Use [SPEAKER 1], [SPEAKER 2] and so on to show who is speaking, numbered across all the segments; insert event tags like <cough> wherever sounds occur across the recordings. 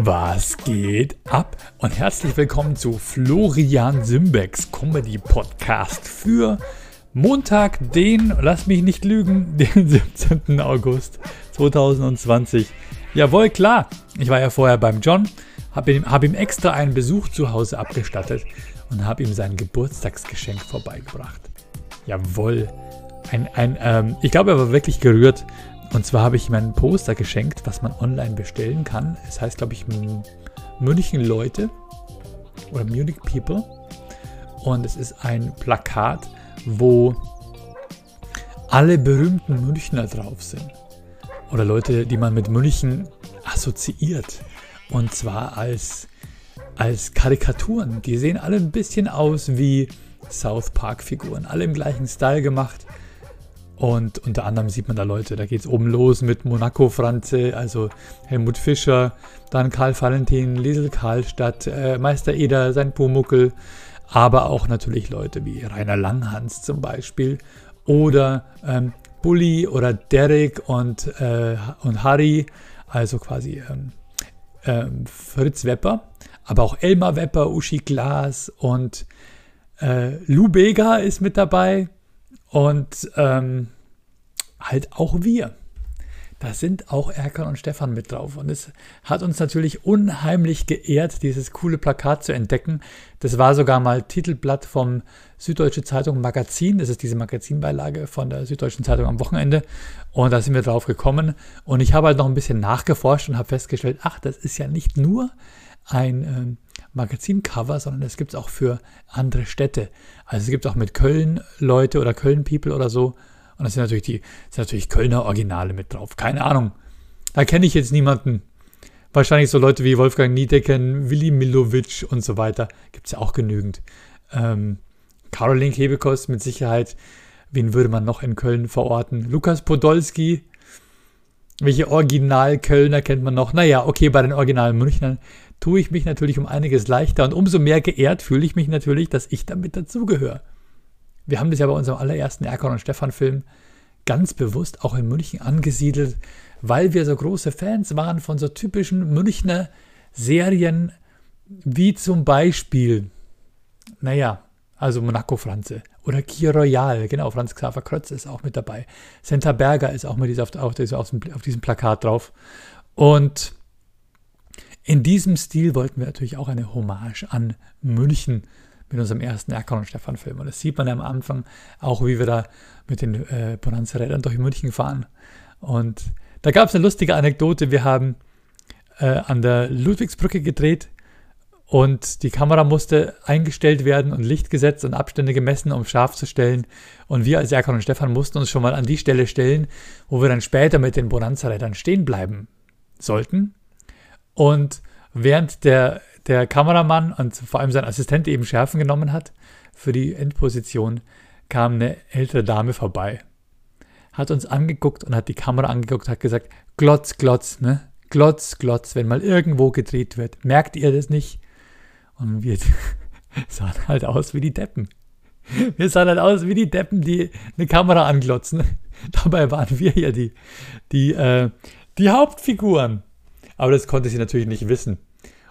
[SPEAKER 1] Was geht ab? Und herzlich willkommen zu Florian Simbecks Comedy Podcast für Montag, den, lass mich nicht lügen, <laughs> den 17. August 2020. Jawohl, klar. Ich war ja vorher beim John, habe ihm, hab ihm extra einen Besuch zu Hause abgestattet und habe ihm sein Geburtstagsgeschenk vorbeigebracht. Jawohl. Ein, ein, ähm, ich glaube, er war wirklich gerührt. Und zwar habe ich ihm ein Poster geschenkt, was man online bestellen kann. Es heißt, glaube ich, München Leute oder Munich People. Und es ist ein Plakat, wo alle berühmten Münchner drauf sind. Oder Leute, die man mit München assoziiert. Und zwar als, als Karikaturen. Die sehen alle ein bisschen aus wie South Park-Figuren. Alle im gleichen Style gemacht. Und unter anderem sieht man da Leute, da geht es oben los mit Monaco Franze, also Helmut Fischer, dann Karl Valentin, Liesel Karlstadt, äh, Meister Eder, sein Pumuckel, aber auch natürlich Leute wie Rainer Langhans zum Beispiel oder ähm, Bulli oder Derek und, äh, und Harry, also quasi ähm, ähm, Fritz Wepper, aber auch Elmar Wepper, Uschi Glas und äh, Lou Bega ist mit dabei und ähm, halt auch wir. Da sind auch Erkan und Stefan mit drauf. Und es hat uns natürlich unheimlich geehrt, dieses coole Plakat zu entdecken. Das war sogar mal Titelblatt vom Süddeutsche Zeitung Magazin. Das ist diese Magazinbeilage von der Süddeutschen Zeitung am Wochenende. Und da sind wir drauf gekommen. Und ich habe halt noch ein bisschen nachgeforscht und habe festgestellt, ach, das ist ja nicht nur ein ähm, Magazincover, sondern es gibt es auch für andere Städte. Also es gibt auch mit Köln Leute oder Köln People oder so. Und das sind natürlich die, sind natürlich Kölner Originale mit drauf. Keine Ahnung. Da kenne ich jetzt niemanden. Wahrscheinlich so Leute wie Wolfgang Niedecken, Willi Milovic und so weiter. Gibt es ja auch genügend. Ähm, Caroline Kebekost mit Sicherheit. Wen würde man noch in Köln verorten? Lukas Podolski. Welche Original-Kölner kennt man noch? Naja, okay, bei den Originalen Münchnern tue ich mich natürlich um einiges leichter und umso mehr geehrt fühle ich mich natürlich, dass ich damit dazugehöre. Wir haben das ja bei unserem allerersten Erkan und Stefan Film ganz bewusst auch in München angesiedelt, weil wir so große Fans waren von so typischen Münchner Serien wie zum Beispiel, naja, also Monaco Franze oder Kier Royal, genau, Franz Xaver Krötz ist auch mit dabei. Senta Berger ist auch mit auf, auf, auf diesem Plakat drauf. Und in diesem Stil wollten wir natürlich auch eine Hommage an München mit unserem ersten Erkan und Stefan Film. Und das sieht man ja am Anfang auch, wie wir da mit den äh, Bonanza-Rädern durch München fahren. Und da gab es eine lustige Anekdote. Wir haben äh, an der Ludwigsbrücke gedreht und die Kamera musste eingestellt werden und Licht gesetzt und Abstände gemessen, um scharf zu stellen. Und wir als Erkan und Stefan mussten uns schon mal an die Stelle stellen, wo wir dann später mit den Bonanza-Rädern stehen bleiben sollten. Und während der, der Kameramann und vor allem sein Assistent eben Schärfen genommen hat für die Endposition, kam eine ältere Dame vorbei. Hat uns angeguckt und hat die Kamera angeguckt, hat gesagt, Glotz, Glotz, ne? Glotz, Glotz, wenn mal irgendwo gedreht wird. Merkt ihr das nicht? Und wir <laughs> sahen halt aus wie die Deppen. Wir sahen halt aus wie die Deppen, die eine Kamera anglotzen. <laughs> Dabei waren wir ja die, die, äh, die Hauptfiguren. Aber das konnte sie natürlich nicht wissen.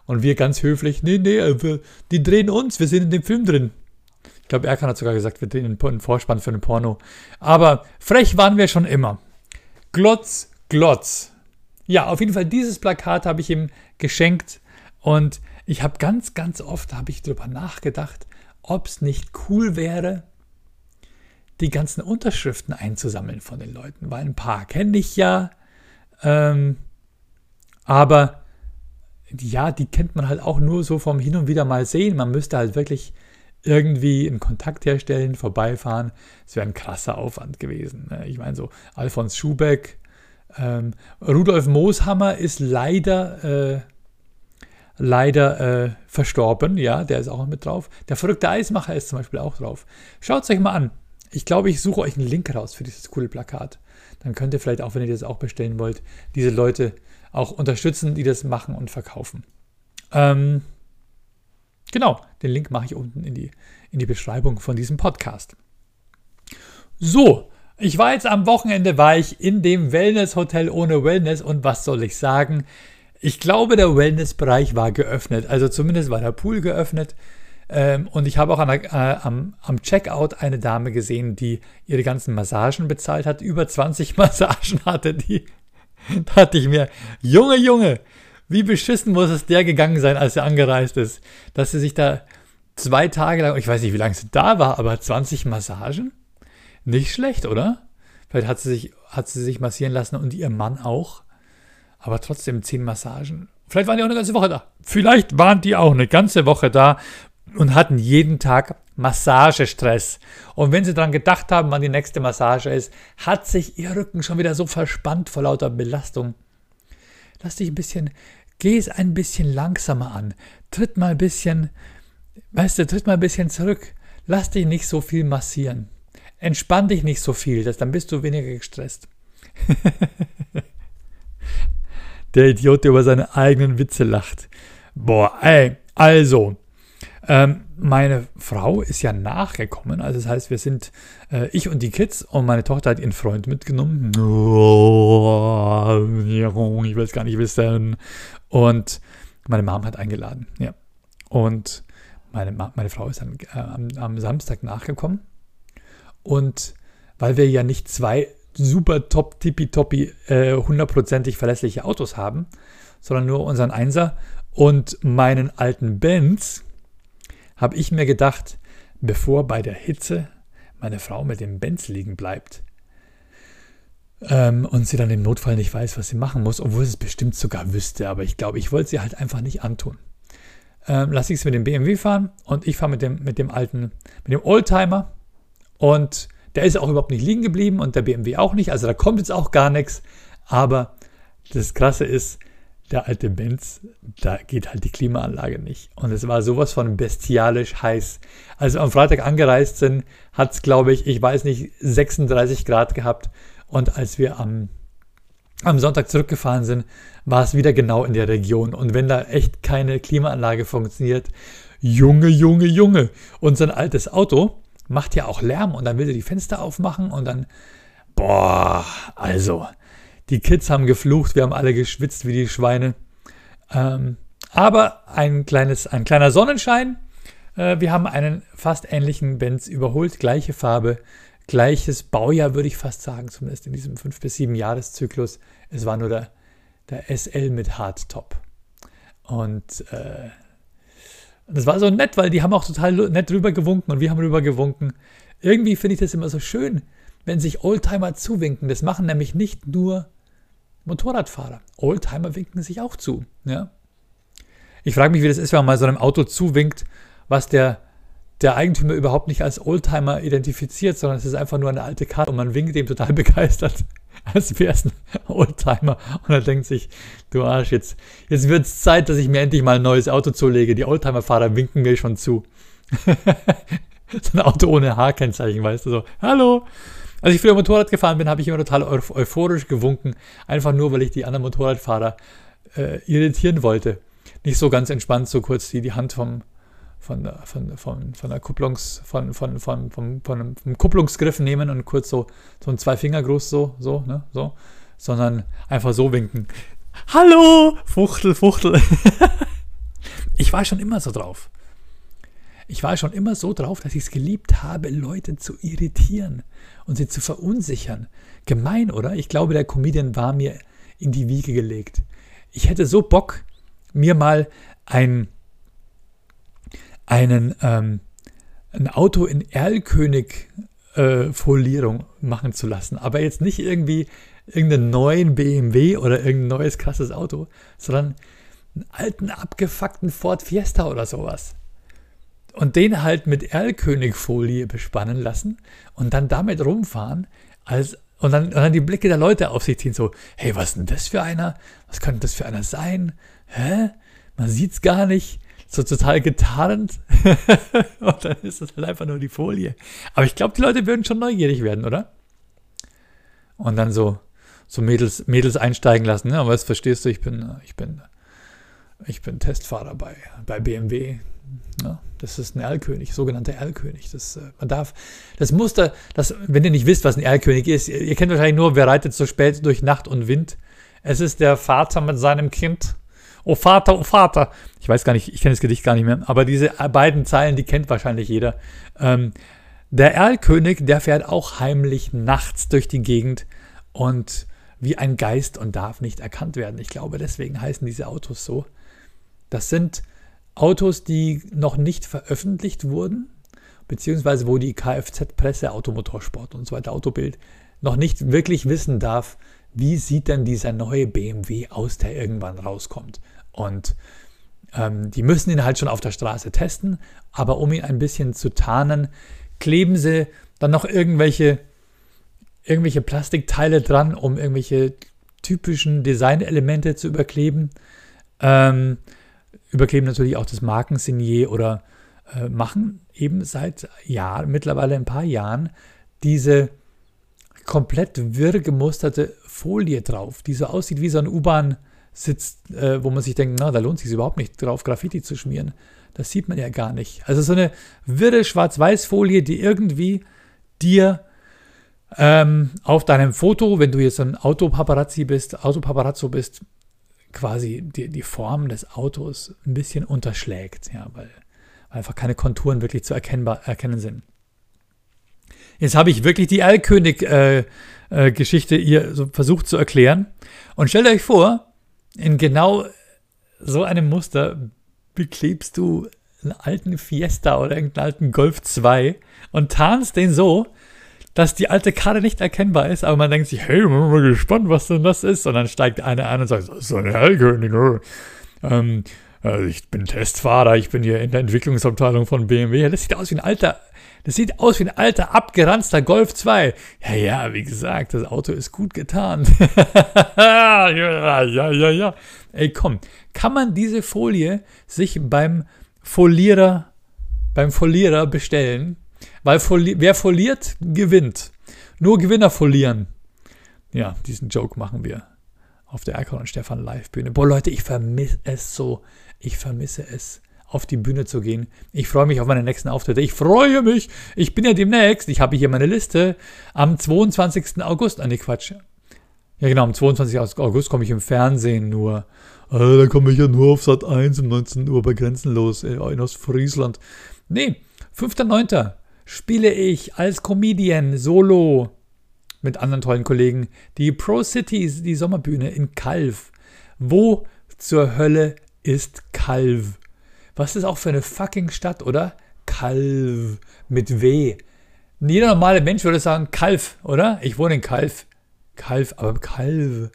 [SPEAKER 1] Und wir ganz höflich, nee, nee, äh, die drehen uns, wir sind in dem Film drin. Ich glaube, Erkan hat sogar gesagt, wir drehen einen Vorspann für einen Porno. Aber frech waren wir schon immer. Glotz, Glotz. Ja, auf jeden Fall, dieses Plakat habe ich ihm geschenkt. Und ich habe ganz, ganz oft habe ich darüber nachgedacht, ob es nicht cool wäre, die ganzen Unterschriften einzusammeln von den Leuten. Weil ein paar kenne ich ja. Ähm, aber ja, die kennt man halt auch nur so vom Hin und wieder mal sehen. Man müsste halt wirklich irgendwie einen Kontakt herstellen, vorbeifahren. Es wäre ein krasser Aufwand gewesen. Ne? Ich meine, so Alfons Schubeck, ähm, Rudolf Mooshammer ist leider, äh, leider äh, verstorben. Ja, der ist auch mit drauf. Der verrückte Eismacher ist zum Beispiel auch drauf. Schaut es euch mal an. Ich glaube, ich suche euch einen Link raus für dieses coole Plakat. Dann könnt ihr vielleicht auch, wenn ihr das auch bestellen wollt, diese Leute auch unterstützen, die das machen und verkaufen. Ähm, genau, den Link mache ich unten in die, in die Beschreibung von diesem Podcast. So, ich war jetzt am Wochenende, war ich in dem Wellness-Hotel ohne Wellness und was soll ich sagen? Ich glaube, der Wellnessbereich war geöffnet. Also zumindest war der Pool geöffnet. Ähm, und ich habe auch der, äh, am, am Checkout eine Dame gesehen, die ihre ganzen Massagen bezahlt hat. Über 20 <laughs> Massagen hatte die. <laughs> Da dachte ich mir, Junge, Junge, wie beschissen muss es der gegangen sein, als er angereist ist, dass sie sich da zwei Tage lang, ich weiß nicht, wie lange sie da war, aber 20 Massagen? Nicht schlecht, oder? Vielleicht hat sie sich, hat sie sich massieren lassen und ihr Mann auch. Aber trotzdem 10 Massagen. Vielleicht waren die auch eine ganze Woche da. Vielleicht waren die auch eine ganze Woche da und hatten jeden Tag Massagestress. Und wenn sie daran gedacht haben, wann die nächste Massage ist, hat sich ihr Rücken schon wieder so verspannt vor lauter Belastung. Lass dich ein bisschen, geh es ein bisschen langsamer an. Tritt mal ein bisschen, weißt du, tritt mal ein bisschen zurück. Lass dich nicht so viel massieren. Entspann dich nicht so viel, das, dann bist du weniger gestresst. <laughs> Der Idiot, der über seine eigenen Witze lacht. Boah, ey, also, ähm, meine Frau ist ja nachgekommen. Also das heißt, wir sind äh, ich und die Kids und meine Tochter hat ihren Freund mitgenommen. ich will es gar nicht wissen. Und meine Mom hat eingeladen. Ja. Und meine, meine Frau ist dann äh, am, am Samstag nachgekommen. Und weil wir ja nicht zwei super top tippitoppi äh, hundertprozentig verlässliche Autos haben, sondern nur unseren Einser und meinen alten Benz, habe ich mir gedacht, bevor bei der Hitze meine Frau mit dem Benz liegen bleibt ähm, und sie dann im Notfall nicht weiß, was sie machen muss, obwohl sie es bestimmt sogar wüsste, aber ich glaube, ich wollte sie halt einfach nicht antun. Ähm, lasse ich es mit dem BMW fahren und ich fahre mit dem, mit dem alten, mit dem Oldtimer und der ist auch überhaupt nicht liegen geblieben und der BMW auch nicht, also da kommt jetzt auch gar nichts, aber das Krasse ist, der alte Benz, da geht halt die Klimaanlage nicht. Und es war sowas von bestialisch heiß. Als wir am Freitag angereist sind, hat es, glaube ich, ich weiß nicht, 36 Grad gehabt. Und als wir am, am Sonntag zurückgefahren sind, war es wieder genau in der Region. Und wenn da echt keine Klimaanlage funktioniert, Junge, Junge, Junge. Ein altes Auto macht ja auch Lärm und dann will er die Fenster aufmachen und dann, boah, also die Kids haben geflucht, wir haben alle geschwitzt wie die Schweine. Ähm, aber ein, kleines, ein kleiner Sonnenschein. Äh, wir haben einen fast ähnlichen Benz überholt, gleiche Farbe, gleiches Baujahr, würde ich fast sagen, zumindest in diesem 5- bis 7 Jahreszyklus. Es war nur der, der SL mit Hardtop. Und äh, das war so nett, weil die haben auch total nett rüber gewunken und wir haben rüber gewunken. Irgendwie finde ich das immer so schön, wenn sich Oldtimer zuwinken. Das machen nämlich nicht nur Motorradfahrer. Oldtimer winken sich auch zu. Ja? Ich frage mich, wie das ist, wenn man mal so einem Auto zuwinkt, was der, der Eigentümer überhaupt nicht als Oldtimer identifiziert, sondern es ist einfach nur eine alte Karte und man winkt ihm total <laughs> begeistert, als wäre es ein Oldtimer. Und er denkt sich, du Arsch, jetzt, jetzt wird es Zeit, dass ich mir endlich mal ein neues Auto zulege. Die Oldtimer-Fahrer winken mir schon zu. <laughs> so ein Auto ohne H-Kennzeichen, weißt du, so, hallo, als ich früher Motorrad gefahren bin, habe ich immer total euphorisch gewunken, einfach nur, weil ich die anderen Motorradfahrer äh, irritieren wollte. Nicht so ganz entspannt, so kurz die, die Hand vom, von, von, von, von der Kupplungs, von, von, von, von, von, vom Kupplungsgriff nehmen und kurz so, so ein Zwei-Finger-Gruß, so, so, ne, so, sondern einfach so winken. Hallo, Fuchtel, Fuchtel. <laughs> ich war schon immer so drauf. Ich war schon immer so drauf, dass ich es geliebt habe, Leute zu irritieren und sie zu verunsichern. Gemein, oder? Ich glaube, der Comedian war mir in die Wiege gelegt. Ich hätte so Bock, mir mal ein, einen, ähm, ein Auto in Erlkönig-Folierung äh, machen zu lassen. Aber jetzt nicht irgendwie irgendeinen neuen BMW oder irgendein neues krasses Auto, sondern einen alten, abgefuckten Ford Fiesta oder sowas und den halt mit Erlkönigfolie bespannen lassen und dann damit rumfahren, als, und, dann, und dann die Blicke der Leute auf sich ziehen, so, hey, was ist denn das für einer? Was könnte das für einer sein? Hä? Man sieht's gar nicht. So total getarnt. <laughs> und dann ist das halt einfach nur die Folie. Aber ich glaube, die Leute würden schon neugierig werden, oder? Und dann so, so Mädels, Mädels einsteigen lassen. Ne? Aber jetzt verstehst du, ich bin, ich bin, ich bin Testfahrer bei, bei BMW. Ja, das ist ein Erlkönig, sogenannter Erlkönig. Das, äh, man darf, das Muster, das, wenn ihr nicht wisst, was ein Erlkönig ist, ihr, ihr kennt wahrscheinlich nur, wer reitet so spät durch Nacht und Wind. Es ist der Vater mit seinem Kind, Oh Vater, oh Vater. Ich weiß gar nicht, ich kenne das Gedicht gar nicht mehr, aber diese beiden Zeilen, die kennt wahrscheinlich jeder. Ähm, der Erlkönig, der fährt auch heimlich nachts durch die Gegend und wie ein Geist und darf nicht erkannt werden. Ich glaube, deswegen heißen diese Autos so. Das sind Autos, die noch nicht veröffentlicht wurden, beziehungsweise wo die Kfz-Presse, Automotorsport und so weiter, Autobild, noch nicht wirklich wissen darf, wie sieht denn dieser neue BMW aus, der irgendwann rauskommt. Und ähm, die müssen ihn halt schon auf der Straße testen, aber um ihn ein bisschen zu tarnen, kleben sie dann noch irgendwelche, irgendwelche Plastikteile dran, um irgendwelche typischen Designelemente zu überkleben. Ähm, überkleben natürlich auch das Markensignier oder äh, machen eben seit Jahren, mittlerweile ein paar Jahren, diese komplett wirr gemusterte Folie drauf, die so aussieht wie so ein U-Bahn-Sitz, äh, wo man sich denkt, na, da lohnt es sich überhaupt nicht drauf, Graffiti zu schmieren. Das sieht man ja gar nicht. Also so eine wirre Schwarz-Weiß-Folie, die irgendwie dir ähm, auf deinem Foto, wenn du jetzt ein Autopaparazzi bist, Autopaparazzo bist, quasi die, die Form des Autos ein bisschen unterschlägt, ja, weil, einfach keine Konturen wirklich zu erkennbar, erkennen sind. Jetzt habe ich wirklich die Erlkönig-Geschichte äh, äh, ihr so versucht zu erklären. Und stellt euch vor, in genau so einem Muster beklebst du einen alten Fiesta oder irgendeinen alten Golf 2 und tarnst den so, dass die alte Karte nicht erkennbar ist, aber man denkt sich, hey, bin mal gespannt, was denn das ist. Und dann steigt einer ein und sagt, das ist eine Hellkönig. Ähm, also ich bin Testfahrer, ich bin hier in der Entwicklungsabteilung von BMW. Das sieht aus wie ein alter, das sieht aus wie ein alter, abgeranzter Golf 2. Ja, ja, wie gesagt, das Auto ist gut getan. <laughs> ja, ja, ja, ja. Ey, komm, kann man diese Folie sich beim Folierer, beim Folierer bestellen? Weil wer foliert, gewinnt. Nur Gewinner folieren. Ja, diesen Joke machen wir auf der Erkan und Stefan Live-Bühne. Boah, Leute, ich vermisse es so. Ich vermisse es, auf die Bühne zu gehen. Ich freue mich auf meine nächsten Auftritte. Ich freue mich. Ich bin ja demnächst. Ich habe hier meine Liste. Am 22. August. Ah, nee, Quatsch. Ja, genau. Am 22. August komme ich im Fernsehen nur. Äh, da komme ich ja nur auf Sat 1 um 19 Uhr bei Grenzenlos in Ostfriesland. Nee, 5.9. spiele ich als Comedian solo mit anderen tollen Kollegen die Pro Cities, die Sommerbühne in Calv. Wo zur Hölle ist Calv? Was ist auch für eine fucking Stadt, oder? Calv mit W. Jeder normale Mensch würde sagen Kalf, oder? Ich wohne in Kalf. Kalf, aber Kalv.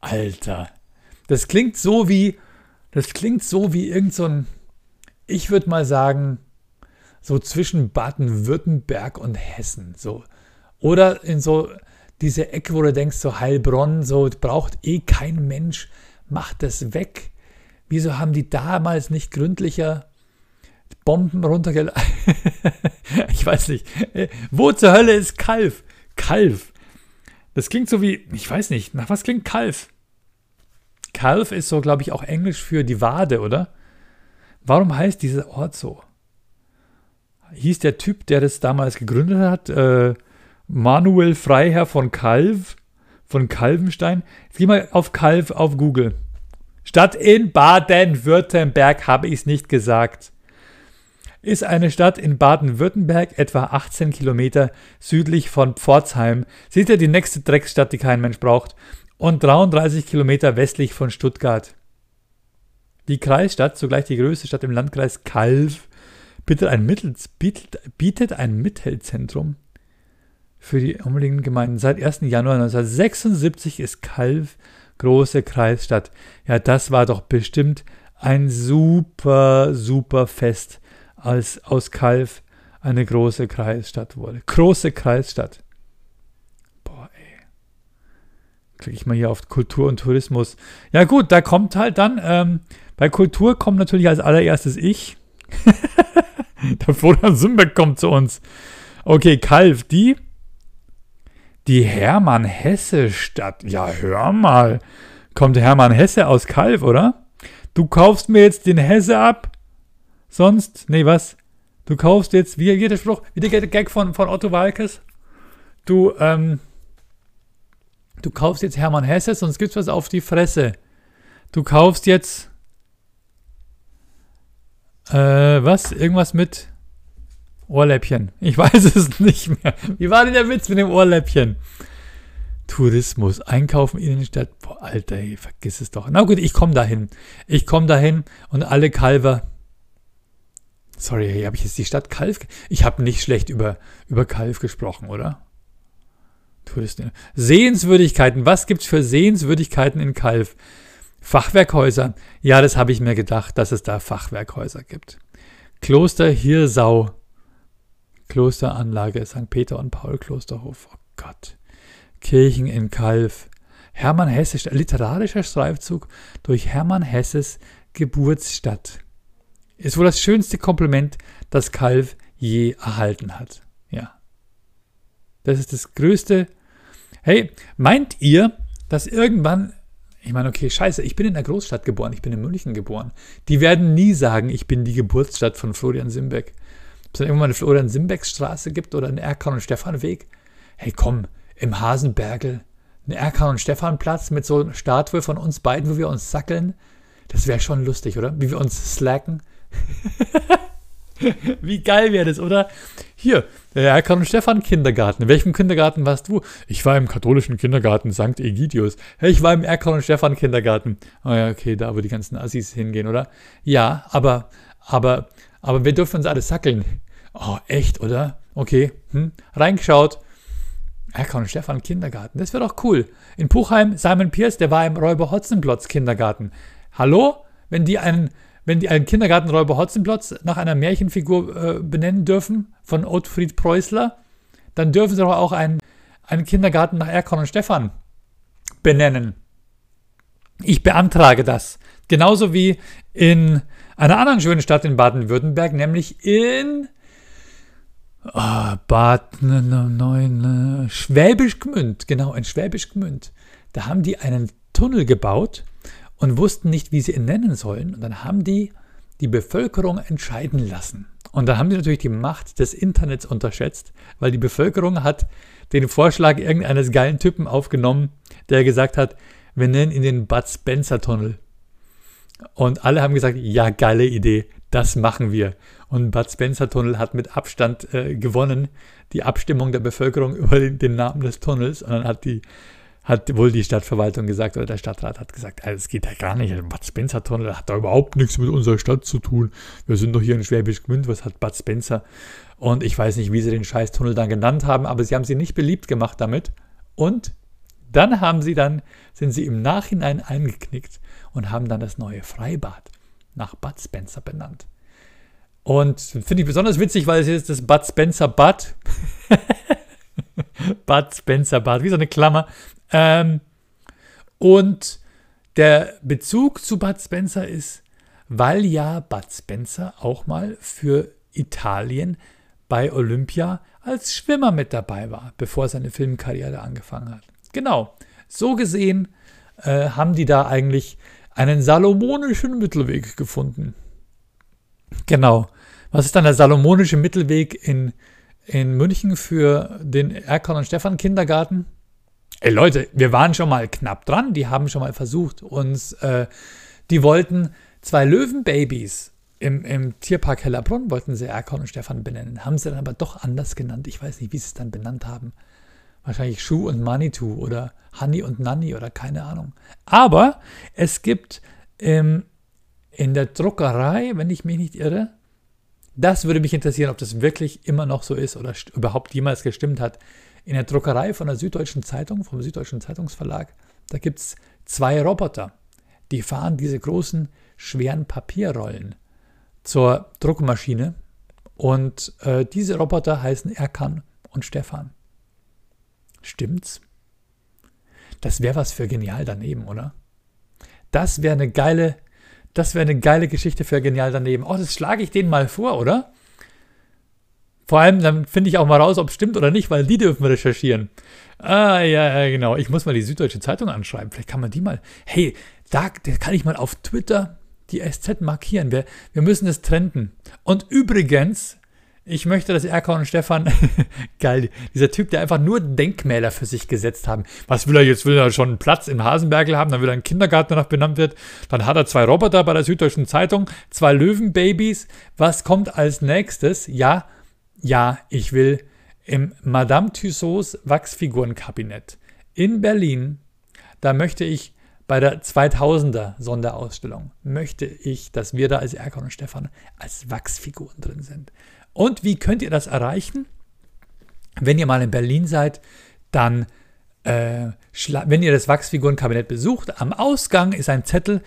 [SPEAKER 1] Alter. Das klingt so wie, das klingt so wie irgend so ein, ich würde mal sagen, so zwischen Baden-Württemberg und Hessen. So. Oder in so diese Ecke, wo du denkst, so Heilbronn, so braucht eh kein Mensch, macht das weg. Wieso haben die damals nicht gründlicher Bomben runtergeladen? <laughs> ich weiß nicht. Wo zur Hölle ist Kalf? Kalf. Das klingt so wie, ich weiß nicht, nach was klingt Kalf? Calf ist so, glaube ich, auch Englisch für die Wade, oder? Warum heißt dieser Ort so? Hieß der Typ, der das damals gegründet hat, äh, Manuel Freiherr von Calv, von Calvenstein? Jetzt geh mal auf Calv auf Google. Stadt in Baden-Württemberg habe ich es nicht gesagt. Ist eine Stadt in Baden-Württemberg, etwa 18 Kilometer südlich von Pforzheim. Seht ihr die nächste Drecksstadt, die kein Mensch braucht und 33 Kilometer westlich von Stuttgart. Die Kreisstadt, zugleich die größte Stadt im Landkreis Calv, bietet ein, Mittel, bietet, bietet ein Mittelzentrum für die umliegenden Gemeinden. Seit 1. Januar 1976 ist Calv große Kreisstadt. Ja, das war doch bestimmt ein super, super Fest, als aus Calv eine große Kreisstadt wurde. Große Kreisstadt. klicke ich mal hier auf Kultur und Tourismus. Ja gut, da kommt halt dann, ähm, bei Kultur kommt natürlich als allererstes ich. <laughs> <laughs> Der Florian Sümbeck kommt zu uns. Okay, Kalf, die, die Hermann Hesse Stadt. Ja, hör mal. Kommt Hermann Hesse aus Kalf, oder? Du kaufst mir jetzt den Hesse ab? Sonst, nee, was? Du kaufst jetzt, wie geht der Spruch, wie der Gag von, von Otto Walkes? Du, ähm, du kaufst jetzt Hermann Hesse, sonst gibt's was auf die Fresse. du kaufst jetzt äh, was? Irgendwas mit Ohrläppchen. Ich <laughs> weiß es nicht mehr. Wie war denn der Witz mit dem Ohrläppchen? Tourismus, Einkaufen, Innenstadt. Boah, Alter, ey, vergiss es doch. Na gut, ich komme dahin. Ich komme dahin und alle Kalver. Sorry, habe ich jetzt die Stadt Kalf? Ich habe nicht schlecht über, über Kalf gesprochen, oder? Touristen. Sehenswürdigkeiten. Was gibt's für Sehenswürdigkeiten in Kalf? Fachwerkhäuser. Ja, das habe ich mir gedacht, dass es da Fachwerkhäuser gibt. Kloster Hirsau. Klosteranlage St. Peter und Paul Klosterhof. Oh Gott. Kirchen in Kalf. Hermann Hesse, literarischer Streifzug durch Hermann Hesses Geburtsstadt. Ist wohl das schönste Kompliment, das Kalf je erhalten hat. Ja. Das ist das größte. Hey, meint ihr, dass irgendwann, ich meine, okay, scheiße, ich bin in der Großstadt geboren, ich bin in München geboren. Die werden nie sagen, ich bin die Geburtsstadt von Florian Simbeck. Ob es dann irgendwann eine Florian Simbeck Straße gibt oder einen Erkan und Stefan Weg. Hey, komm, im Hasenbergel, ein Erkan und Stefan Platz mit so einer Statue von uns beiden, wo wir uns sackeln. Das wäre schon lustig, oder? Wie wir uns slacken. <laughs> <laughs> Wie geil wäre das, oder? Hier, der Erkan und Stefan Kindergarten. In welchem Kindergarten warst du? Ich war im katholischen Kindergarten St. Egidius. Hey, ich war im Erkan Stefan Kindergarten. Oh ja, okay, da wo die ganzen Assis hingehen, oder? Ja, aber, aber, aber wir dürfen uns alle sackeln. Oh, echt, oder? Okay, hm? reingeschaut. Erkan Stefan Kindergarten. Das wäre doch cool. In Puchheim, Simon Pierce, der war im Räuber Hotzenplotz Kindergarten. Hallo? Wenn die einen, wenn die einen Kindergarten Räuber Hotzenplotz nach einer Märchenfigur äh, benennen dürfen, von Ottfried Preußler, dann dürfen sie doch auch einen, einen Kindergarten nach Erkan und Stefan benennen. Ich beantrage das. Genauso wie in einer anderen schönen Stadt in Baden-Württemberg, nämlich in Oh, Bad ne, ne, ne, Schwäbisch Gmünd, genau, in Schwäbisch Gmünd. Da haben die einen Tunnel gebaut und wussten nicht, wie sie ihn nennen sollen. Und dann haben die die Bevölkerung entscheiden lassen. Und dann haben die natürlich die Macht des Internets unterschätzt, weil die Bevölkerung hat den Vorschlag irgendeines geilen Typen aufgenommen, der gesagt hat, wir nennen ihn den Bud Spencer Tunnel. Und alle haben gesagt, ja, geile Idee, das machen wir. Und Bud Spencer Tunnel hat mit Abstand äh, gewonnen, die Abstimmung der Bevölkerung <laughs> über den, den, Namen des Tunnels. Und dann hat die hat wohl die Stadtverwaltung gesagt oder der Stadtrat hat gesagt, es geht ja gar nicht. Bud Spencer Tunnel hat da überhaupt nichts mit unserer Stadt zu tun. Wir sind doch hier in Schwäbisch Gmünd, was hat Bud Spencer? Und ich weiß nicht, wie sie den Scheißtunnel dann genannt haben, aber sie haben sie nicht beliebt gemacht damit. Und dann haben sie dann, sind sie im Nachhinein eingeknickt und haben dann das neue Freibad nach Bud Spencer benannt. Und finde ich besonders witzig, weil es ist das Bud Spencer Bud. <laughs> Bud Spencer Bud, wie so eine Klammer. Ähm, und der Bezug zu Bud Spencer ist, weil ja Bud Spencer auch mal für Italien bei Olympia als Schwimmer mit dabei war, bevor seine Filmkarriere angefangen hat. Genau, so gesehen äh, haben die da eigentlich einen salomonischen Mittelweg gefunden. Genau. Was ist dann der salomonische Mittelweg in, in München für den Erkon und Stefan Kindergarten? Ey Leute, wir waren schon mal knapp dran. Die haben schon mal versucht, uns, äh, die wollten zwei Löwenbabys im, im Tierpark Hellerbrunn, wollten sie Erkon und Stefan benennen. Haben sie dann aber doch anders genannt. Ich weiß nicht, wie sie es dann benannt haben. Wahrscheinlich Schuh und Manitou oder Honey und Nanny oder keine Ahnung. Aber es gibt ähm, in der Druckerei, wenn ich mich nicht irre, das würde mich interessieren, ob das wirklich immer noch so ist oder überhaupt jemals gestimmt hat. In der Druckerei von der Süddeutschen Zeitung, vom Süddeutschen Zeitungsverlag, da gibt es zwei Roboter, die fahren diese großen, schweren Papierrollen zur Druckmaschine. Und äh, diese Roboter heißen Erkan und Stefan. Stimmt's? Das wäre was für genial daneben, oder? Das wäre eine geile das wäre eine geile Geschichte für genial daneben. Oh, das schlage ich denen mal vor, oder? Vor allem, dann finde ich auch mal raus, ob es stimmt oder nicht, weil die dürfen recherchieren. Ah, ja, ja, genau. Ich muss mal die Süddeutsche Zeitung anschreiben. Vielleicht kann man die mal. Hey, da, da kann ich mal auf Twitter die SZ markieren. Wir, wir müssen es trenden. Und übrigens, Ich möchte, dass Erkan und Stefan, <laughs> geil, dieser Typ, der einfach nur Denkmäler für sich gesetzt haben. Was will er jetzt? Will er schon einen Platz im Hasenbergel haben? Dann will er einen Kindergarten danach benannt wird. Dann hat er zwei Roboter bei der Süddeutschen Zeitung, zwei Löwenbabys. Was kommt als nächstes? Ja, ja, ich will im Madame Tussauds Wachsfigurenkabinett in Berlin, da möchte ich bei der 2000er Sonderausstellung, möchte ich, dass wir da als Erkan und Stefan als Wachsfiguren drin sind. Und wie könnt ihr das erreichen? Wenn ihr mal in Berlin seid, dann, äh, wenn ihr das Wachsfigurenkabinett besucht, am Ausgang ist ein Zettel,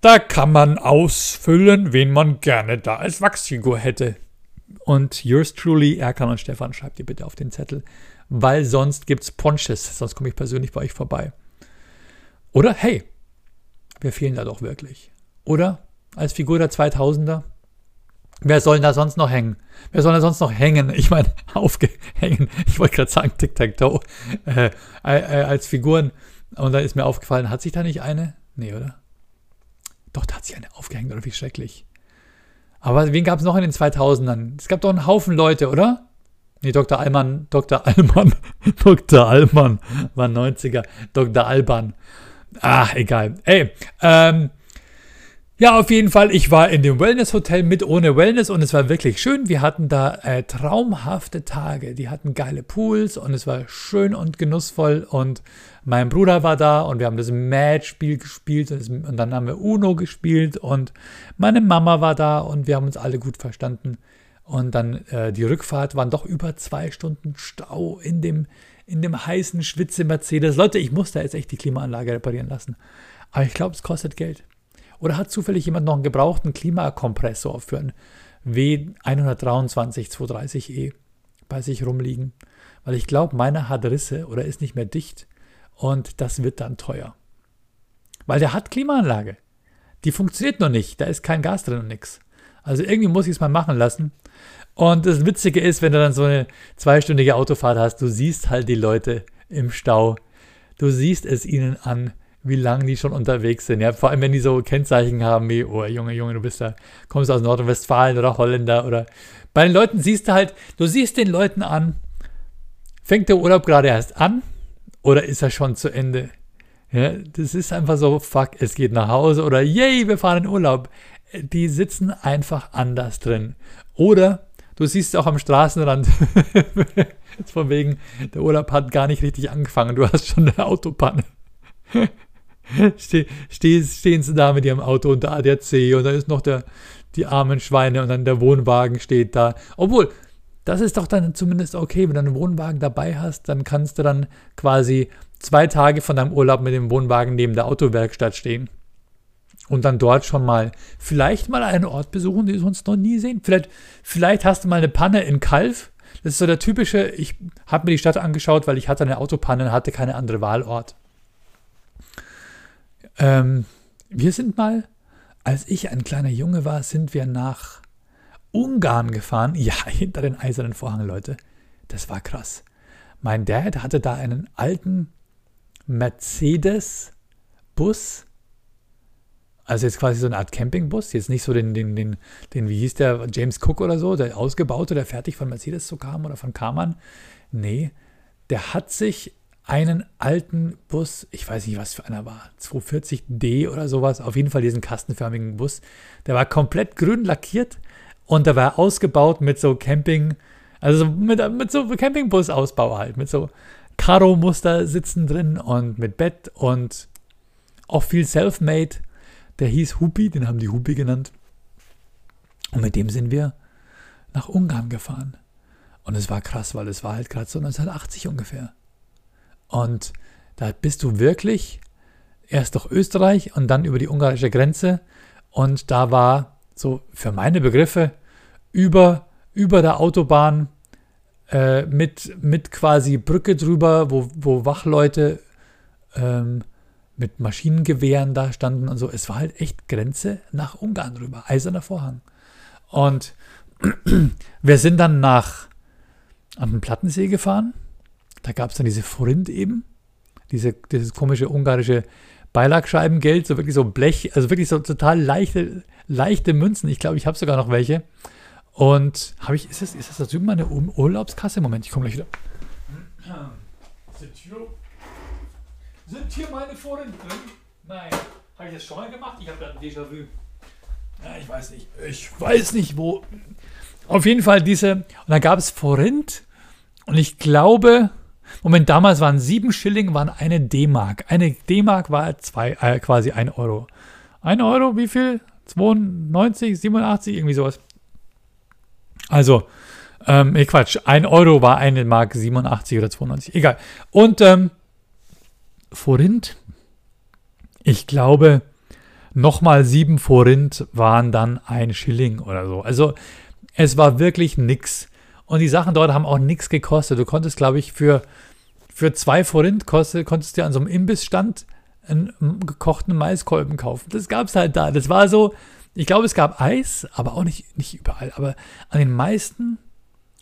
[SPEAKER 1] da kann man ausfüllen, wen man gerne da als Wachsfigur hätte. Und yours truly, Erkan und Stefan, schreibt ihr bitte auf den Zettel, weil sonst gibt es Ponches, sonst komme ich persönlich bei euch vorbei. Oder hey, wir fehlen da doch wirklich. Oder als Figur der 2000er, Wer soll da sonst noch hängen? Wer soll da sonst noch hängen? Ich meine, <laughs> aufgehängen. Ich wollte gerade sagen, Tic-Tac-Toe. Äh, äh, als Figuren. Und da ist mir aufgefallen, hat sich da nicht eine? Nee, oder? Doch, da hat sich eine aufgehängt, oder wie schrecklich. Aber wen gab es noch in den 2000ern? Es gab doch einen Haufen Leute, oder? Nee, Dr. Allmann, Dr. Allmann, <laughs> Dr. Allmann war 90er, Dr. Alban. Ach, egal. Ey, ähm, ja, auf jeden Fall. Ich war in dem Wellness-Hotel mit ohne Wellness und es war wirklich schön. Wir hatten da äh, traumhafte Tage. Die hatten geile Pools und es war schön und genussvoll. Und mein Bruder war da und wir haben das Match-Spiel gespielt und, es, und, dann haben wir Uno gespielt und meine Mama war da und wir haben uns alle gut verstanden. Und dann äh, die Rückfahrt waren doch über zwei Stunden Stau in dem, in dem heißen Schwitze Mercedes. Leute, ich muss da jetzt echt die Klimaanlage reparieren lassen. Aber ich glaube, es kostet Geld. Oder hat zufällig jemand noch einen gebrauchten Klimakompressor für ein W123 230e bei sich rumliegen? Weil ich glaube, meiner hat Risse oder ist nicht mehr dicht und das wird dann teuer. Weil der hat Klimaanlage. Die funktioniert noch nicht, da ist kein Gas drin und nichts. Also irgendwie muss ich es mal machen lassen. Und das Witzige ist, wenn du dann so eine zweistündige Autofahrt hast, du siehst halt die Leute im Stau. Du siehst es ihnen an, wie lange die schon unterwegs sind. Ja, vor allem, wenn die so Kennzeichen haben wie, oh Junge, Junge, du bist da, kommst aus Nordrhein-Westfalen oder Holländer oder. Bei den Leuten siehst du halt, du siehst den Leuten an, fängt der Urlaub gerade erst an oder ist er schon zu Ende? Ja, das ist einfach so, fuck, es geht nach Hause oder yay, wir fahren in Urlaub. Die sitzen einfach anders drin. Oder du siehst es auch am Straßenrand, <laughs> von wegen, der Urlaub hat gar nicht richtig angefangen, du hast schon eine Autopanne. <laughs> <laughs> Ste stehen, stehen sie da mit ihrem Auto unter ADAC und da ist noch der, die armen Schweine und dann der Wohnwagen steht da. Obwohl, das ist doch dann zumindest okay, wenn du einen Wohnwagen dabei hast, dann kannst du dann quasi zwei Tage von deinem Urlaub mit dem Wohnwagen neben der Autowerkstatt stehen. Und dann dort schon mal vielleicht mal einen Ort besuchen, den du sonst noch nie sehen. Vielleicht, vielleicht hast du mal eine Panne in Kalf. Das ist so der typische, ich habe mir die Stadt angeschaut, weil ich hatte eine Autopanne und hatte keine andere Wahlort. Ähm, wir sind mal, als ich ein kleiner Junge war, sind wir nach Ungarn gefahren. <laughs> Ja, hinter den eisernen Vorhang, Leute. Das war krass. Mein Dad hatte da einen alten Mercedes-Bus. Also jetzt quasi so eine Art Campingbus. Jetzt nicht so den, den, den, den, wie hieß der, James Cook oder so, der ausgebaute, der fertig von Mercedes so kam oder von Karmann. Nee, der hat sich einen alten Bus, ich weiß nicht, was für einer war, 240D oder sowas, auf jeden Fall diesen kastenförmigen Bus. Der war komplett grün lackiert und der war ausgebaut mit so Camping, also mit, mit so Campingbus-Ausbau halt, mit so Karo-Muster sitzen drin und mit Bett und auch viel Selfmade. Der hieß Hupi, den haben die Hupi genannt. Und mit dem sind wir nach Ungarn gefahren. Und es war krass, weil es war halt gerade so 1980 ungefähr. Und da bist du wirklich erst durch Österreich und dann über die ungarische Grenze. Und da war so für meine Begriffe über, über der Autobahn äh, mit, mit quasi Brücke drüber, wo, wo Wachleute ähm, mit Maschinengewehren da standen und so. Es war halt echt Grenze nach Ungarn rüber, eiserner Vorhang. Und <clears throat> wir sind dann nach an den Plattensee gefahren da gab es dann diese Forint eben, diese, dieses komische ungarische Beilagscheibengeld, so wirklich so Blech, also wirklich so total leichte, leichte Münzen. Ich glaube, ich habe sogar noch welche. Und habe ich, ist das, ist das da drüben meine Urlaubskasse? Moment, ich komme gleich wieder. Sind hier, sind hier meine Foren drin? Nein. Habe ich das schon mal gemacht? Ich habe da ein Déjà-vu. Ja, ich weiß nicht. Ich weiß nicht, wo. Auf jeden Fall diese. Und da gab es Forint. Und ich glaube, Moment, damals waren sieben Schilling, waren eine D-Mark. Eine D-Mark war zwei, äh, quasi ein Euro. Ein Euro, wie viel? 92, 87, irgendwie sowas. Also, ähm, Quatsch, ein Euro war eine Mark 87 oder 92, egal. Und ähm, Forint, ich glaube, nochmal sieben Forint waren dann ein Schilling oder so. Also, es war wirklich nix. Und die Sachen dort haben auch nichts gekostet. Du konntest, glaube ich, für, für zwei Forint kostet, konntest du an so einem Imbissstand einen gekochten Maiskolben kaufen. Das gab es halt da. Das war so, ich glaube, es gab Eis, aber auch nicht, nicht überall. Aber an den meisten,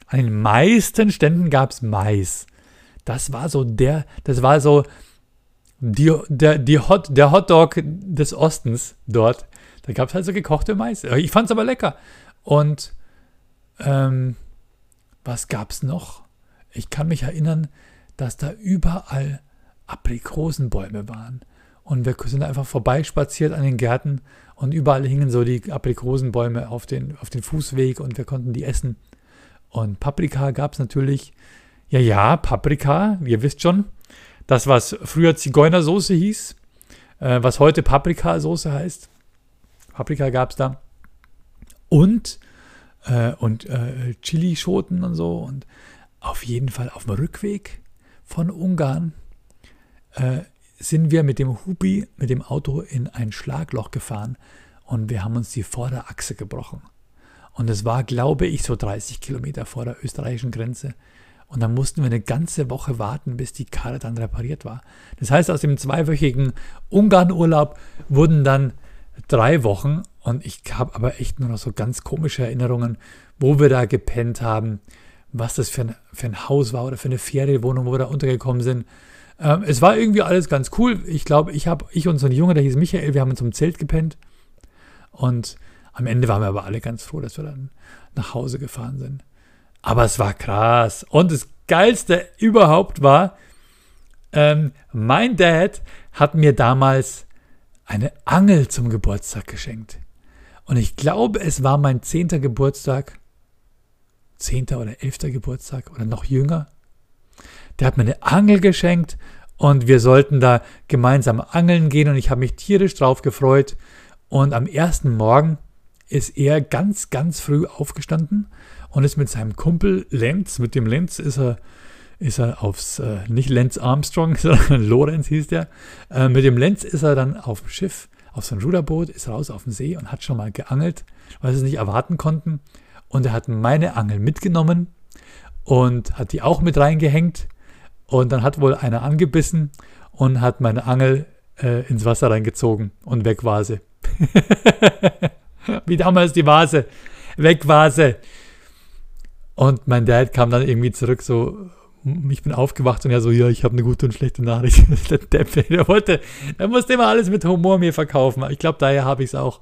[SPEAKER 1] an den meisten Ständen gab es Mais. Das war so der, das war so die, der, die Hot, der Hotdog des Ostens dort. Da gab es halt so gekochte Mais. Ich fand es aber lecker. Und ähm, was gab es noch? Ich kann mich erinnern, dass da überall Aprikosenbäume waren. Und wir sind einfach vorbeispaziert an den Gärten und überall hingen so die Aprikosenbäume auf den, auf den Fußweg und wir konnten die essen. Und Paprika gab es natürlich. Ja, ja, Paprika, ihr wisst schon. Das, was früher Zigeunersoße hieß, äh, was heute Paprikasoße heißt. Paprika gab es da. Und, äh, und äh, Chilischoten und so. Und auf jeden Fall auf dem Rückweg von Ungarn äh, sind wir mit dem Hubi, mit dem Auto in ein Schlagloch gefahren und wir haben uns die Vorderachse gebrochen. Und es war, glaube ich, so 30 Kilometer vor der österreichischen Grenze. Und dann mussten wir eine ganze Woche warten, bis die Karre dann repariert war. Das heißt, aus dem zweiwöchigen Ungarn-Urlaub wurden dann drei Wochen. Und ich habe aber echt nur noch so ganz komische Erinnerungen, wo wir da gepennt haben, was das für ein, für ein Haus war oder für eine Ferienwohnung, wo wir da untergekommen sind. Ähm, es war irgendwie alles ganz cool. Ich glaube, ich habe, ich und so ein Junge, der hieß Michael, wir haben uns zum Zelt gepennt. Und am Ende waren wir aber alle ganz froh, dass wir dann nach Hause gefahren sind. Aber es war krass. Und das Geilste überhaupt war, ähm, mein Dad hat mir damals eine Angel zum Geburtstag geschenkt. Und ich glaube, es war mein zehnter Geburtstag. Zehnter oder elfter Geburtstag oder noch jünger der hat mir eine Angel geschenkt und wir sollten da gemeinsam angeln gehen und ich habe mich tierisch drauf gefreut. Und am ersten Morgen ist er ganz, ganz früh aufgestanden und ist mit seinem Kumpel Lenz, mit dem Lenz ist er, ist er aufs, äh, nicht Lenz Armstrong, <laughs> sondern Lorenz hieß der, äh, mit dem Lenz ist er dann auf dem Schiff, auf so Ruderboot, ist raus auf dem See und hat schon mal geangelt, weil sie es nicht erwarten konnten. Und er hat meine Angel mitgenommen und hat die auch mit reingehängt und dann hat wohl einer angebissen und hat meine Angel äh, ins Wasser reingezogen und weg war sie. <laughs> Wie damals die Vase. Weg war sie. Und mein Dad kam dann irgendwie zurück, so, ich bin aufgewacht und er so, ja, ich habe eine gute und schlechte Nachricht. <laughs> der Depp, der wollte, der musste immer alles mit Humor mir verkaufen. Ich glaube, daher habe ich es auch.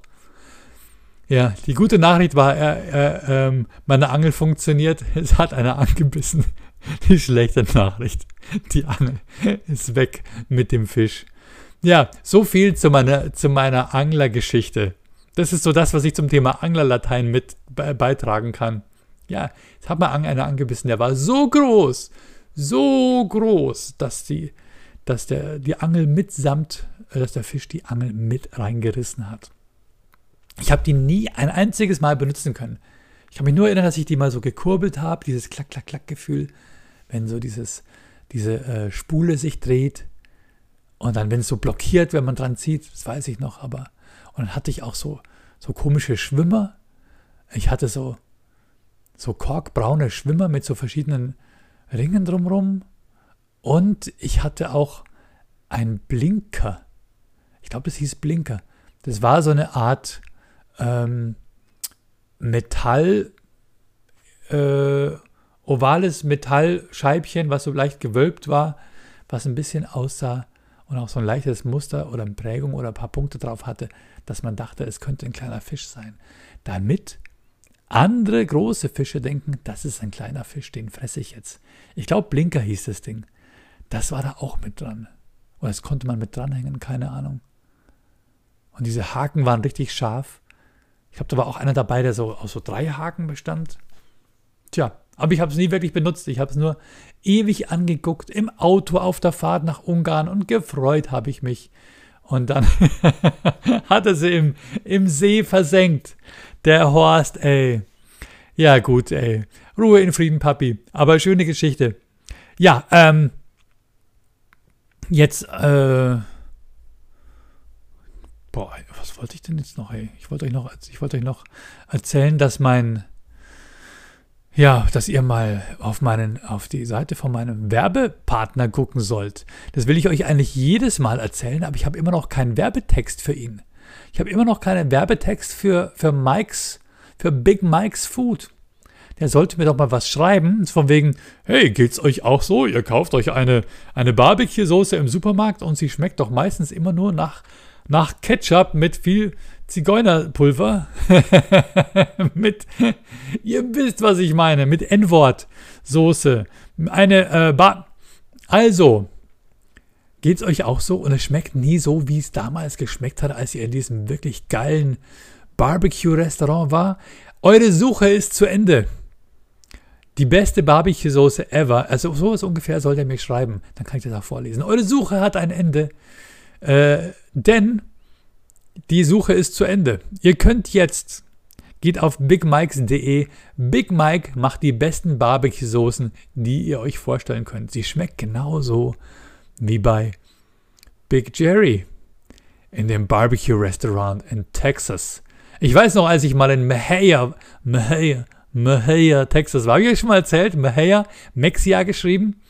[SPEAKER 1] Ja, die gute Nachricht war, er, er, ähm, meine Angel funktioniert. <laughs> Es hat einer angebissen. <laughs> Die schlechte Nachricht. Die Angel ist weg mit dem Fisch. Ja, so viel zu meiner, zu meiner Anglergeschichte. Das ist so das, was ich zum Thema Anglerlatein mit beitragen kann. Ja, jetzt hat man einer angebissen, der war so groß, so groß, dass die, dass der, die Angel mitsamt, äh, dass der Fisch die Angel mit reingerissen hat. Ich habe die nie ein einziges Mal benutzen können. Ich kann mich nur erinnern, dass ich die mal so gekurbelt habe, dieses Klack-Klack-Klack-Gefühl wenn so dieses, diese äh, Spule sich dreht und dann, wenn es so blockiert, wenn man dran zieht, das weiß ich noch, aber und dann hatte ich auch so, so komische Schwimmer. Ich hatte so, so korkbraune Schwimmer mit so verschiedenen Ringen drumrum und ich hatte auch einen Blinker. Ich glaube, das hieß Blinker. Das war so eine Art ähm, Metall, äh, ovales Metallscheibchen, was so leicht gewölbt war, was ein bisschen aussah und auch so ein leichtes Muster oder Prägung oder ein paar Punkte drauf hatte, dass man dachte, es könnte ein kleiner Fisch sein. Damit andere große Fische denken, das ist ein kleiner Fisch, den fresse ich jetzt. Ich glaube, Blinker hieß das Ding. Das war da auch mit dran. Oder das konnte man mit dranhängen, keine Ahnung. Und diese Haken waren richtig scharf. Ich habe da war auch einer dabei, der so aus so drei Haken bestand. Tja, aber ich habe es nie wirklich benutzt. Ich habe es nur ewig angeguckt im Auto auf der Fahrt nach Ungarn und gefreut habe ich mich. Und dann <laughs> hat er sie im, im See versenkt. Der Horst, ey. Ja, gut, ey. Ruhe in Frieden, Papi. Aber schöne Geschichte. Ja, ähm. Jetzt, äh. Boah, was wollte ich denn jetzt noch, ey? Ich wollte euch noch, ich wollte euch noch erzählen, dass mein ja, dass ihr mal auf meinen, auf die Seite von meinem Werbepartner gucken sollt. Das will ich euch eigentlich jedes Mal erzählen, aber ich habe immer noch keinen Werbetext für ihn. Ich habe immer noch keinen Werbetext für, für Mike's, für Big Mike's Food. Der sollte mir doch mal was schreiben, von wegen, hey, geht's euch auch so? Ihr kauft euch eine, eine Barbecue-Soße im Supermarkt und sie schmeckt doch meistens immer nur nach, nach Ketchup mit viel Zigeunerpulver. <laughs> mit, ihr wisst, was ich meine, mit N-Wort Soße. Eine, äh, ba also, geht's euch auch so und es schmeckt nie so, wie es damals geschmeckt hat, als ihr in diesem wirklich geilen Barbecue-Restaurant war? Eure Suche ist zu Ende. Die beste Barbecue-Soße ever. Also sowas ungefähr sollt ihr mir schreiben. Dann kann ich das auch vorlesen. Eure Suche hat ein Ende. Äh, denn die Suche ist zu Ende. Ihr könnt jetzt, geht auf bigmikes.de. Big Mike macht die besten Barbecue-Soßen, die ihr euch vorstellen könnt. Sie schmeckt genauso wie bei Big Jerry in dem Barbecue-Restaurant in Texas. Ich weiß noch, als ich mal in Mahia, Mahia, Mahia, Texas war, habe ich euch schon mal erzählt, Mahia, Mexia geschrieben.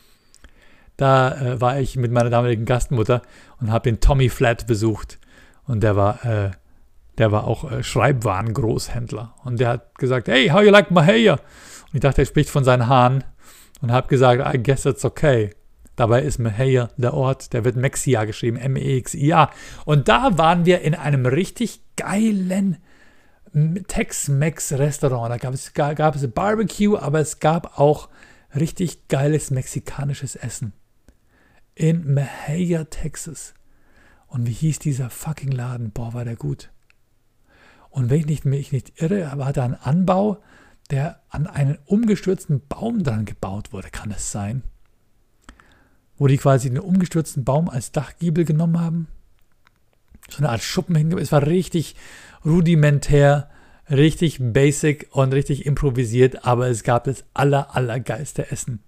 [SPEAKER 1] Da äh, war ich mit meiner damaligen Gastmutter und habe den Tommy Flat besucht. Und der war, äh, der war auch äh, Schreibwarengroßhändler. Und der hat gesagt, hey, how you like my hair? Und ich dachte, er spricht von seinen Haaren. Und habe gesagt, I guess it's okay. Dabei ist Mahia der Ort, der wird Mexia geschrieben, M-E-X-I-A. Und da waren wir in einem richtig geilen Tex-Mex-Restaurant. Da gab es, gab es Barbecue, aber es gab auch richtig geiles mexikanisches Essen. In Mahia, Texas. Und wie hieß dieser fucking Laden? Boah, war der gut. Und wenn ich nicht, mich nicht irre, war da ein Anbau, der an einen umgestürzten Baum dran gebaut wurde. Kann es sein? Wo die quasi den umgestürzten Baum als Dachgiebel genommen haben? So eine Art Schuppen hingebaut. Es war richtig rudimentär, richtig basic und richtig improvisiert, aber es gab das aller, allergeilste Essen.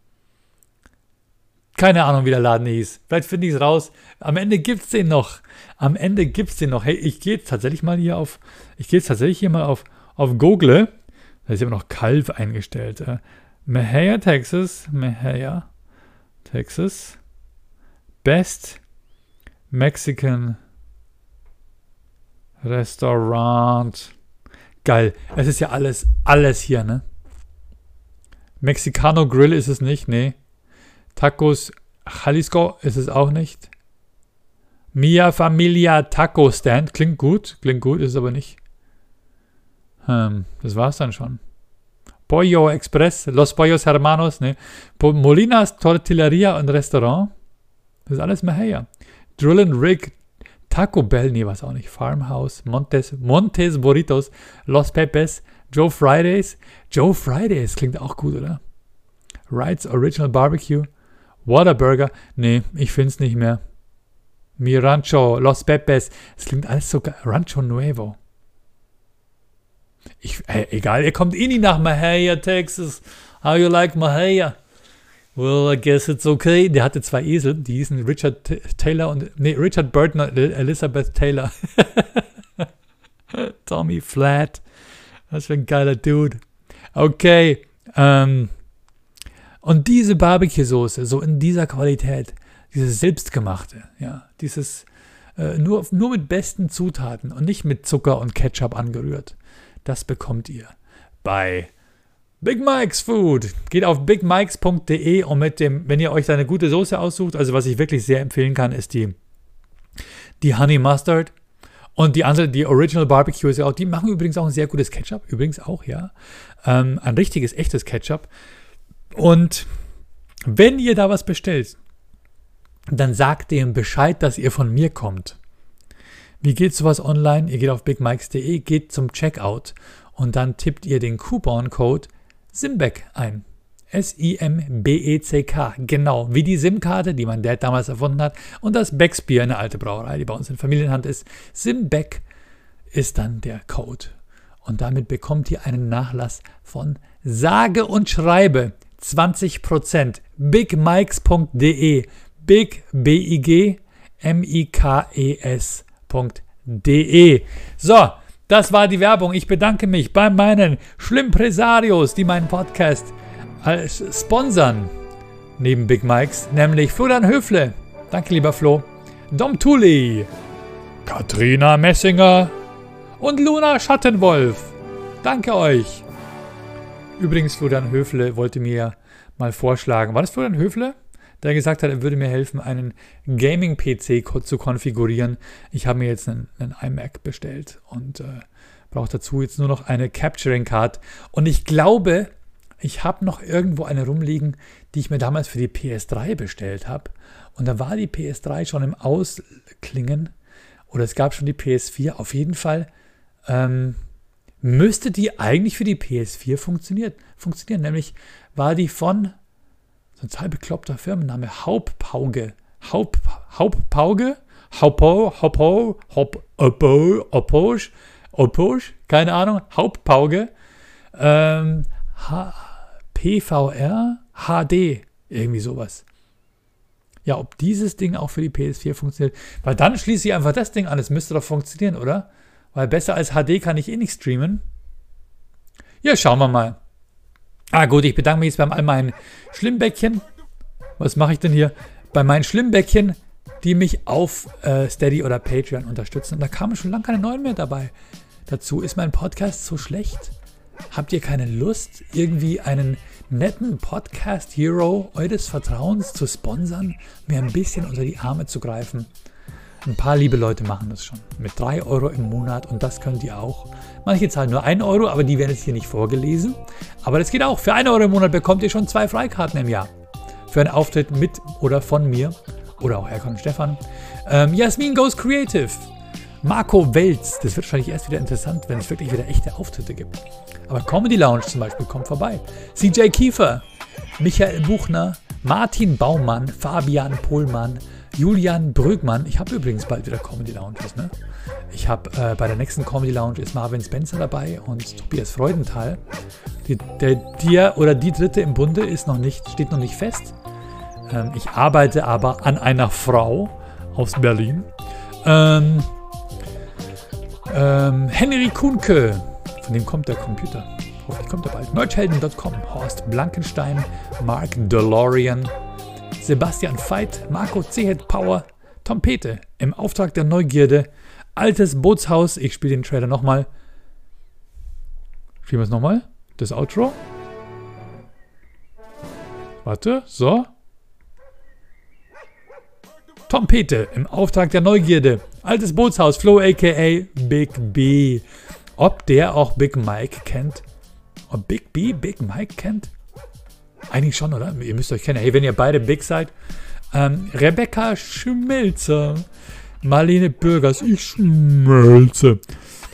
[SPEAKER 1] Keine Ahnung, wie der Laden hieß. Vielleicht finde ich es raus. Am Ende gibt es den noch. Am Ende gibt es den noch. Hey, ich gehe jetzt tatsächlich mal hier auf, ich gehe jetzt tatsächlich hier mal auf, auf Google. Da ist immer noch Kalb eingestellt. Äh, Mahia, Texas. Mahia, Texas. Best Mexican Restaurant. Geil. Es ist ja alles, alles hier, ne? Mexicano Grill ist es nicht, nee. Tacos Jalisco ist es auch nicht. Mia Familia Taco Stand. Klingt gut, klingt gut, ist es aber nicht. Hm, das war's dann schon. Pollo Express, Los Pollos Hermanos, ne? Molinas Tortilleria und Restaurant. Das ist alles Mahia. Drill and Rig, Taco Bell, nee, was auch nicht. Farmhouse, Montes, Montes Burritos, Los Pepes, Joe Fridays. Joe Fridays klingt auch gut, oder? Wrights Original Barbecue. Waterburger, nee, ich finde es nicht mehr. Mi Rancho, Los Pepes, es klingt alles so Rancho Nuevo. Ich, hey, egal, ihr kommt eh nicht nach Mahia, Texas. How you like Mahia? Well, I guess it's okay. Der hatte zwei Esel, die hießen Richard T Taylor und, nee, Richard Burton und Elizabeth Taylor. <laughs> Tommy Flat. Was für ein geiler Dude. Okay, ähm, und diese Barbecue-Soße, so in dieser Qualität, dieses selbstgemachte, ja, dieses äh, nur, nur mit besten Zutaten und nicht mit Zucker und Ketchup angerührt, das bekommt ihr bei Big Mike's Food. Geht auf bigmikes.de und mit dem, wenn ihr euch da eine gute Soße aussucht, also was ich wirklich sehr empfehlen kann, ist die, die Honey Mustard. Und die andere, die Original Barbecue ist ja auch, die machen übrigens auch ein sehr gutes Ketchup. Übrigens auch, ja. Ähm, ein richtiges, echtes Ketchup. Und wenn ihr da was bestellt, dann sagt dem Bescheid, dass ihr von mir kommt. Wie geht sowas online? Ihr geht auf bigmikes.de, geht zum Checkout und dann tippt ihr den Coupon-Code SIMBECK ein. S-I-M-B-E-C-K. Genau, wie die SIM-Karte, die mein Dad damals erfunden hat. Und das Becksbier, eine alte Brauerei, die bei uns in Familienhand ist. SIMBECK ist dann der Code. Und damit bekommt ihr einen Nachlass von sage und schreibe 20%. bigmikes.de. Big, B-I-G, M-I-K-E-S.de. So, das war die Werbung. Ich bedanke mich bei meinen Schlimmpresarios, die meinen Podcast als sponsern. Neben Big Mikes, nämlich Florian Höfle. Danke, lieber Flo. Dom Thuli. Katrina Messinger. Und Luna Schattenwolf. Danke euch. Übrigens, Florian Höfle wollte mir mal vorschlagen. War das Florian Höfle? der gesagt hat, er würde mir helfen, einen Gaming-PC zu konfigurieren. Ich habe mir jetzt einen, einen iMac bestellt und äh, brauche dazu jetzt nur noch eine Capturing Card. Und ich glaube, ich habe noch irgendwo eine rumliegen, die ich mir damals für die PS3 bestellt habe. Und da war die PS3 schon im Ausklingen oder es gab schon die PS4. Auf jeden Fall ähm, müsste die eigentlich für die PS4 funktionieren. funktionieren. Nämlich war die von so ein total bekloppter Firmenname. Hauptpauge. Haupt, Hauptpauge? Haupo, Haupo, Haup, Oppo, Opposch, Opposch, keine Ahnung, Hauptpauge. Ähm, H, PVR, HD, irgendwie sowas. Ja, ob dieses Ding auch für die PS4 funktioniert. Weil dann schließe ich einfach das Ding an. Es müsste doch funktionieren, oder? Weil besser als HD kann ich eh nicht streamen. Ja, schauen wir mal. Ah gut, ich bedanke mich jetzt bei all meinen Schlimmbäckchen. Was mache ich denn hier? Bei meinen Schlimmbäckchen, die mich auf äh, Steady oder Patreon unterstützen. Und da kamen schon lange keine neuen mehr dabei. Dazu ist mein Podcast so schlecht. Habt ihr keine Lust, irgendwie einen netten Podcast-Hero eures Vertrauens zu sponsern, mir ein bisschen unter die Arme zu greifen? Ein paar liebe Leute machen das schon. Mit 3 Euro im Monat und das könnt ihr auch. Manche zahlen nur 1 Euro, aber die werden jetzt hier nicht vorgelesen. Aber das geht auch. Für 1 Euro im Monat bekommt ihr schon zwei Freikarten im Jahr. Für einen Auftritt mit oder von mir. Oder auch und Stefan. Ähm, Jasmin Goes Creative. Marco Welz. Das wird wahrscheinlich erst wieder interessant, wenn es wirklich wieder echte Auftritte gibt. Aber Comedy Lounge zum Beispiel kommt vorbei. CJ Kiefer. Michael Buchner. Martin Baumann. Fabian Pohlmann. Julian Brügmann. Ich habe übrigens bald wieder Comedy Lounges. Ne? Ich habe äh, bei der nächsten Comedy Lounge ist Marvin Spencer dabei und Tobias Freudenthal. Die, der, der oder die dritte im Bunde ist noch nicht, steht noch nicht fest. Ähm, ich arbeite aber an einer Frau aus Berlin. Ähm, ähm, Henry Kuhnke, von dem kommt der Computer. Hoffentlich kommt er bald. Merchhelden.com, Horst Blankenstein, Mark DeLorean, Sebastian Veit, Marco Zehet Power, Tom Pete im Auftrag der Neugierde, Altes Bootshaus. Ich spiele den Trailer nochmal. Spielen wir es nochmal? Das Outro. Warte, so. Tom Pete im Auftrag der Neugierde. Altes Bootshaus, Flo aka Big B. Ob der auch Big Mike kennt? Ob Big B Big Mike kennt? Eigentlich schon, oder? Ihr müsst euch kennen. Hey, wenn ihr beide big seid. Ähm, Rebecca Schmelzer. Marlene Bürgers. Ich schmelze.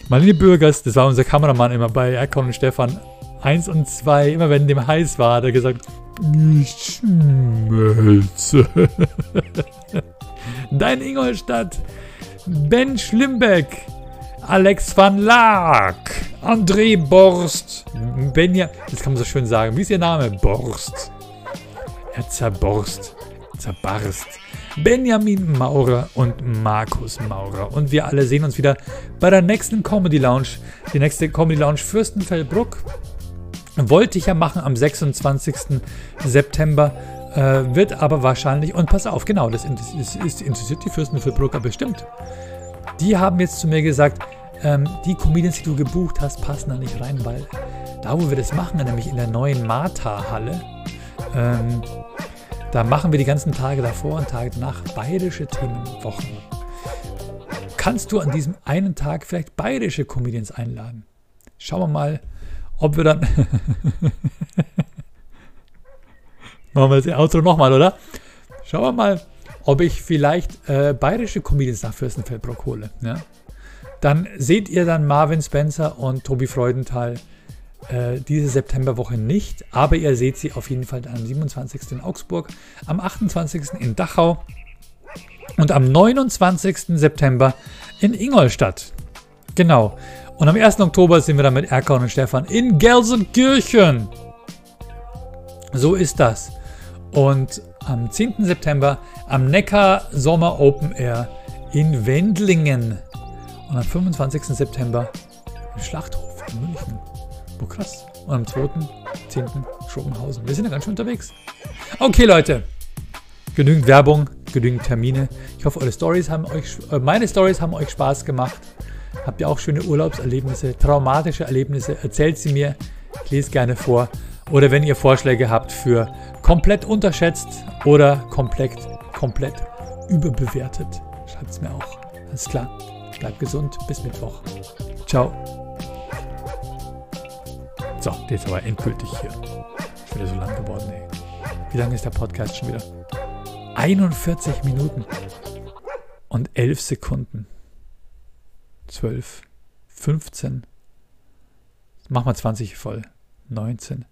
[SPEAKER 1] Marlene Bürgers, das war unser Kameramann immer bei Erkon und Stefan 1 und 2. Immer wenn dem heiß war, hat er gesagt, ich schmelze. <laughs> Dein Ingolstadt. Ben Schlimbeck. Alex van Laak, André Borst, Benja, das kann man so schön sagen. Wie ist Ihr Name? Borst. Er zerborst, zerbarst. Benjamin Maurer und Markus Maurer. Und wir alle sehen uns wieder bei der nächsten Comedy Lounge. Die nächste Comedy Lounge Fürstenfeldbruck. Wollte ich ja machen am 26. September. Äh, wird aber wahrscheinlich, und pass auf, genau, das interessiert, interessiert die Fürstenfeldbrucker bestimmt. Die haben jetzt zu mir gesagt, ähm, die Comedians, die du gebucht hast, passen da nicht rein, weil da, wo wir das machen, nämlich in der neuen Martha-Halle, ähm, da machen wir die ganzen Tage davor und Tage danach bayerische Themenwochen. kannst du an diesem einen Tag vielleicht bayerische Comedians einladen. Schauen wir mal, ob wir dann. <laughs> Machen wir das Outro nochmal, oder? Schauen wir mal, ob ich vielleicht äh, bayerische Comedians nach Fürstenfeldbruck hole. Ja? Dann seht ihr dann Marvin Spencer und Tobi Freudenthal äh, diese Septemberwoche nicht, aber ihr seht sie auf jeden Fall am 27. in Augsburg, am 28. in Dachau und am 29. September in Ingolstadt. Genau. Und am 1. Oktober sind wir dann mit Erkan und Stefan in Gelsenkirchen. So ist das. Und am 10. September am Neckar Sommer Open Air in Wendlingen. Und am 25. September im Schlachthof in München. Oh krass. Und am 2.10. Schrobenhausen. Wir sind ja ganz schön unterwegs. Okay, Leute. Genügend Werbung, genügend Termine. Ich hoffe, eure Stories haben euch, äh, meine Stories haben euch Spaß gemacht. Habt ihr auch schöne Urlaubserlebnisse, traumatische Erlebnisse? Erzählt sie mir. Ich lese gerne vor. Oder wenn ihr Vorschläge habt für komplett unterschätzt oder komplett, komplett überbewertet, schreibt es mir auch. Alles klar. Bleibt gesund. Bis Mittwoch. Ciao. So, jetzt aber endgültig hier. Ist wieder so lang geworden, ey. Wie lange ist der Podcast schon wieder? 41 Minuten und 11 Sekunden. 12, 15. Mach mal 20 voll. 19,